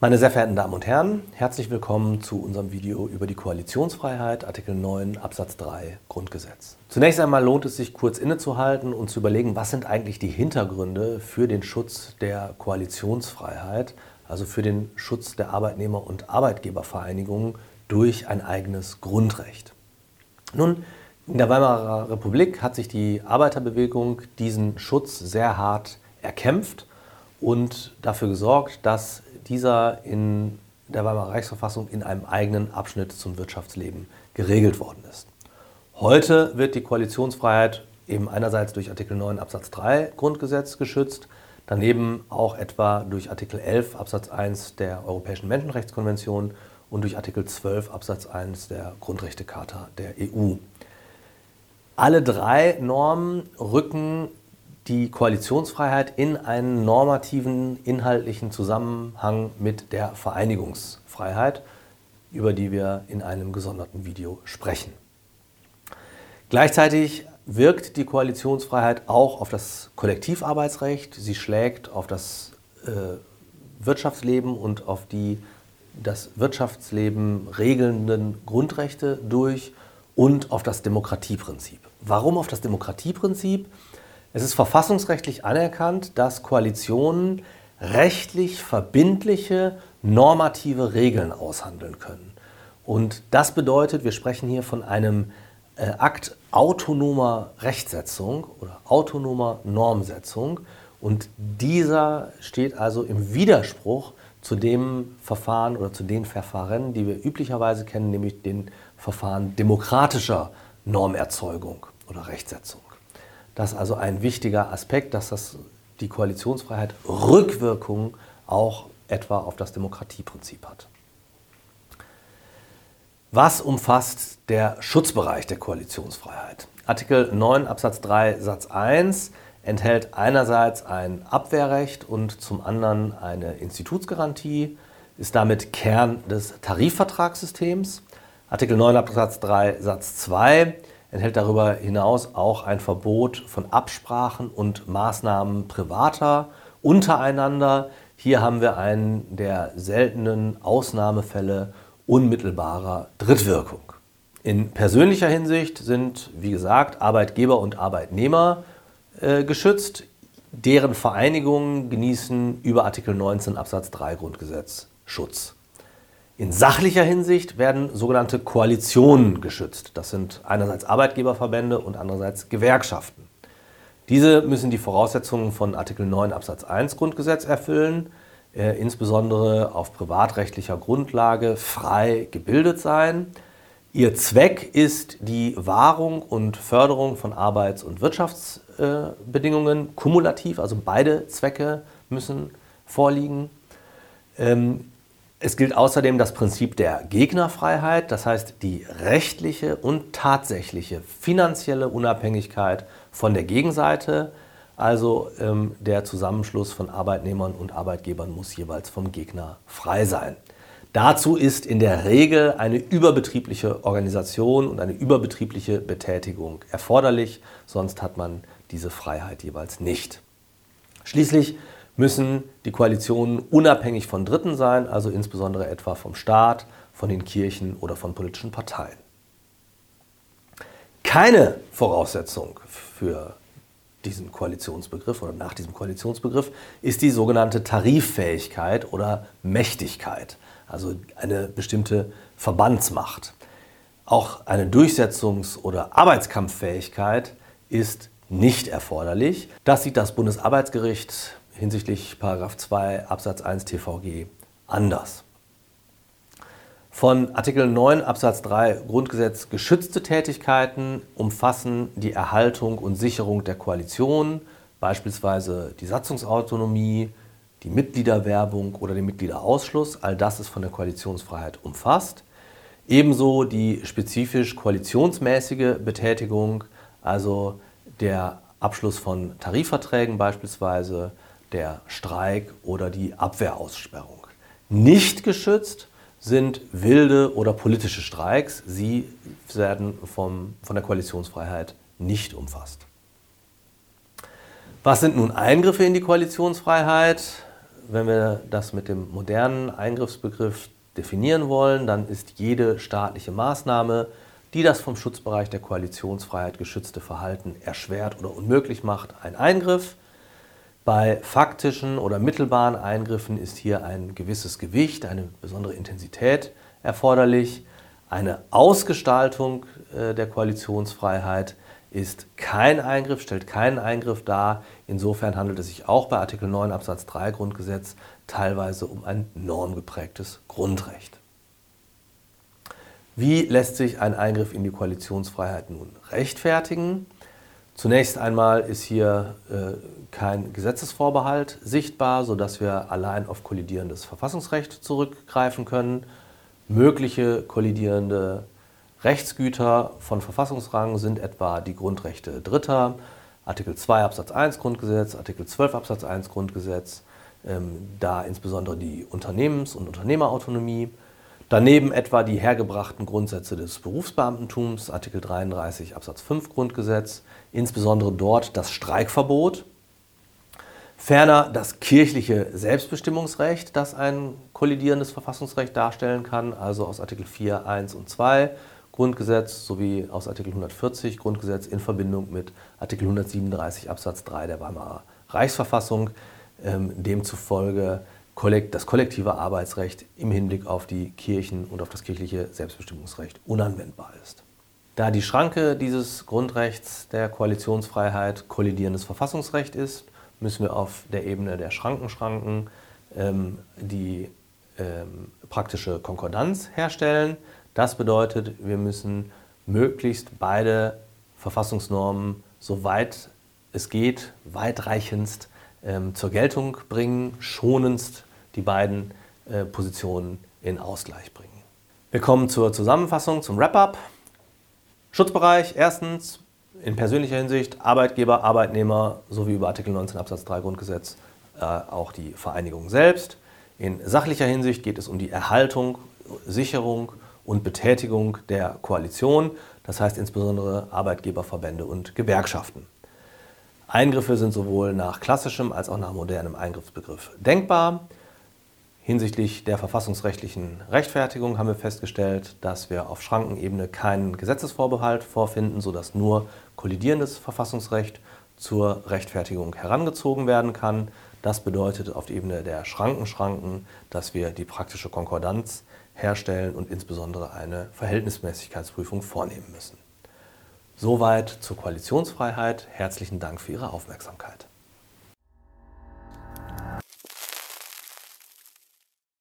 Meine sehr verehrten Damen und Herren, herzlich willkommen zu unserem Video über die Koalitionsfreiheit, Artikel 9 Absatz 3 Grundgesetz. Zunächst einmal lohnt es sich kurz innezuhalten und zu überlegen, was sind eigentlich die Hintergründe für den Schutz der Koalitionsfreiheit, also für den Schutz der Arbeitnehmer- und Arbeitgebervereinigungen durch ein eigenes Grundrecht. Nun, in der Weimarer Republik hat sich die Arbeiterbewegung diesen Schutz sehr hart erkämpft und dafür gesorgt, dass dieser in der Weimarer Reichsverfassung in einem eigenen Abschnitt zum Wirtschaftsleben geregelt worden ist. Heute wird die Koalitionsfreiheit eben einerseits durch Artikel 9 Absatz 3 Grundgesetz geschützt, daneben auch etwa durch Artikel 11 Absatz 1 der Europäischen Menschenrechtskonvention und durch Artikel 12 Absatz 1 der Grundrechtecharta der EU. Alle drei Normen rücken die Koalitionsfreiheit in einen normativen, inhaltlichen Zusammenhang mit der Vereinigungsfreiheit, über die wir in einem gesonderten Video sprechen. Gleichzeitig wirkt die Koalitionsfreiheit auch auf das Kollektivarbeitsrecht. Sie schlägt auf das äh, Wirtschaftsleben und auf die das Wirtschaftsleben regelnden Grundrechte durch und auf das Demokratieprinzip. Warum auf das Demokratieprinzip? Es ist verfassungsrechtlich anerkannt, dass Koalitionen rechtlich verbindliche normative Regeln aushandeln können. Und das bedeutet, wir sprechen hier von einem äh, Akt autonomer Rechtsetzung oder autonomer Normsetzung. Und dieser steht also im Widerspruch zu dem Verfahren oder zu den Verfahren, die wir üblicherweise kennen, nämlich den Verfahren demokratischer Normerzeugung oder Rechtsetzung. Das ist also ein wichtiger Aspekt, dass das, die Koalitionsfreiheit Rückwirkungen auch etwa auf das Demokratieprinzip hat. Was umfasst der Schutzbereich der Koalitionsfreiheit? Artikel 9 Absatz 3 Satz 1 enthält einerseits ein Abwehrrecht und zum anderen eine Institutsgarantie, ist damit Kern des Tarifvertragssystems. Artikel 9 Absatz 3 Satz 2 enthält darüber hinaus auch ein Verbot von Absprachen und Maßnahmen privater untereinander. Hier haben wir einen der seltenen Ausnahmefälle unmittelbarer Drittwirkung. In persönlicher Hinsicht sind, wie gesagt, Arbeitgeber und Arbeitnehmer äh, geschützt. Deren Vereinigungen genießen über Artikel 19 Absatz 3 Grundgesetz Schutz. In sachlicher Hinsicht werden sogenannte Koalitionen geschützt. Das sind einerseits Arbeitgeberverbände und andererseits Gewerkschaften. Diese müssen die Voraussetzungen von Artikel 9 Absatz 1 Grundgesetz erfüllen, äh, insbesondere auf privatrechtlicher Grundlage frei gebildet sein. Ihr Zweck ist die Wahrung und Förderung von Arbeits- und Wirtschaftsbedingungen äh, kumulativ, also beide Zwecke müssen vorliegen. Ähm, es gilt außerdem das Prinzip der Gegnerfreiheit, das heißt die rechtliche und tatsächliche finanzielle Unabhängigkeit von der Gegenseite. Also ähm, der Zusammenschluss von Arbeitnehmern und Arbeitgebern muss jeweils vom Gegner frei sein. Dazu ist in der Regel eine überbetriebliche Organisation und eine überbetriebliche Betätigung erforderlich, sonst hat man diese Freiheit jeweils nicht. Schließlich müssen die Koalitionen unabhängig von Dritten sein, also insbesondere etwa vom Staat, von den Kirchen oder von politischen Parteien. Keine Voraussetzung für diesen Koalitionsbegriff oder nach diesem Koalitionsbegriff ist die sogenannte Tariffähigkeit oder Mächtigkeit, also eine bestimmte Verbandsmacht. Auch eine Durchsetzungs- oder Arbeitskampffähigkeit ist nicht erforderlich. Das sieht das Bundesarbeitsgericht hinsichtlich 2 Absatz 1 TVG anders. Von Artikel 9 Absatz 3 Grundgesetz geschützte Tätigkeiten umfassen die Erhaltung und Sicherung der Koalition, beispielsweise die Satzungsautonomie, die Mitgliederwerbung oder den Mitgliederausschluss. All das ist von der Koalitionsfreiheit umfasst. Ebenso die spezifisch koalitionsmäßige Betätigung, also der Abschluss von Tarifverträgen beispielsweise, der Streik oder die Abwehraussperrung. Nicht geschützt sind wilde oder politische Streiks. Sie werden vom, von der Koalitionsfreiheit nicht umfasst. Was sind nun Eingriffe in die Koalitionsfreiheit? Wenn wir das mit dem modernen Eingriffsbegriff definieren wollen, dann ist jede staatliche Maßnahme, die das vom Schutzbereich der Koalitionsfreiheit geschützte Verhalten erschwert oder unmöglich macht, ein Eingriff. Bei faktischen oder mittelbaren Eingriffen ist hier ein gewisses Gewicht, eine besondere Intensität erforderlich. Eine Ausgestaltung äh, der Koalitionsfreiheit ist kein Eingriff, stellt keinen Eingriff dar. Insofern handelt es sich auch bei Artikel 9 Absatz 3 Grundgesetz teilweise um ein normgeprägtes Grundrecht. Wie lässt sich ein Eingriff in die Koalitionsfreiheit nun rechtfertigen? Zunächst einmal ist hier äh, kein Gesetzesvorbehalt sichtbar, sodass wir allein auf kollidierendes Verfassungsrecht zurückgreifen können. Mögliche kollidierende Rechtsgüter von Verfassungsrang sind etwa die Grundrechte Dritter, Artikel 2 Absatz 1 Grundgesetz, Artikel 12 Absatz 1 Grundgesetz, ähm, da insbesondere die Unternehmens- und Unternehmerautonomie, Daneben etwa die hergebrachten Grundsätze des Berufsbeamtentums, Artikel 33 Absatz 5 Grundgesetz, insbesondere dort das Streikverbot. Ferner das kirchliche Selbstbestimmungsrecht, das ein kollidierendes Verfassungsrecht darstellen kann, also aus Artikel 4, 1 und 2 Grundgesetz sowie aus Artikel 140 Grundgesetz in Verbindung mit Artikel 137 Absatz 3 der Weimarer Reichsverfassung, ähm, demzufolge das kollektive Arbeitsrecht im Hinblick auf die Kirchen und auf das kirchliche Selbstbestimmungsrecht unanwendbar ist. Da die Schranke dieses Grundrechts der Koalitionsfreiheit kollidierendes Verfassungsrecht ist, müssen wir auf der Ebene der Schrankenschranken ähm, die ähm, praktische Konkordanz herstellen. Das bedeutet, wir müssen möglichst beide Verfassungsnormen, soweit es geht, weitreichendst ähm, zur Geltung bringen, schonendst die beiden äh, Positionen in Ausgleich bringen. Wir kommen zur Zusammenfassung, zum Wrap-up. Schutzbereich erstens in persönlicher Hinsicht Arbeitgeber, Arbeitnehmer sowie über Artikel 19 Absatz 3 Grundgesetz äh, auch die Vereinigung selbst. In sachlicher Hinsicht geht es um die Erhaltung, Sicherung und Betätigung der Koalition, das heißt insbesondere Arbeitgeberverbände und Gewerkschaften. Eingriffe sind sowohl nach klassischem als auch nach modernem Eingriffsbegriff denkbar. Hinsichtlich der verfassungsrechtlichen Rechtfertigung haben wir festgestellt, dass wir auf Schrankenebene keinen Gesetzesvorbehalt vorfinden, sodass nur kollidierendes Verfassungsrecht zur Rechtfertigung herangezogen werden kann. Das bedeutet auf der Ebene der Schrankenschranken, dass wir die praktische Konkordanz herstellen und insbesondere eine Verhältnismäßigkeitsprüfung vornehmen müssen. Soweit zur Koalitionsfreiheit. Herzlichen Dank für Ihre Aufmerksamkeit.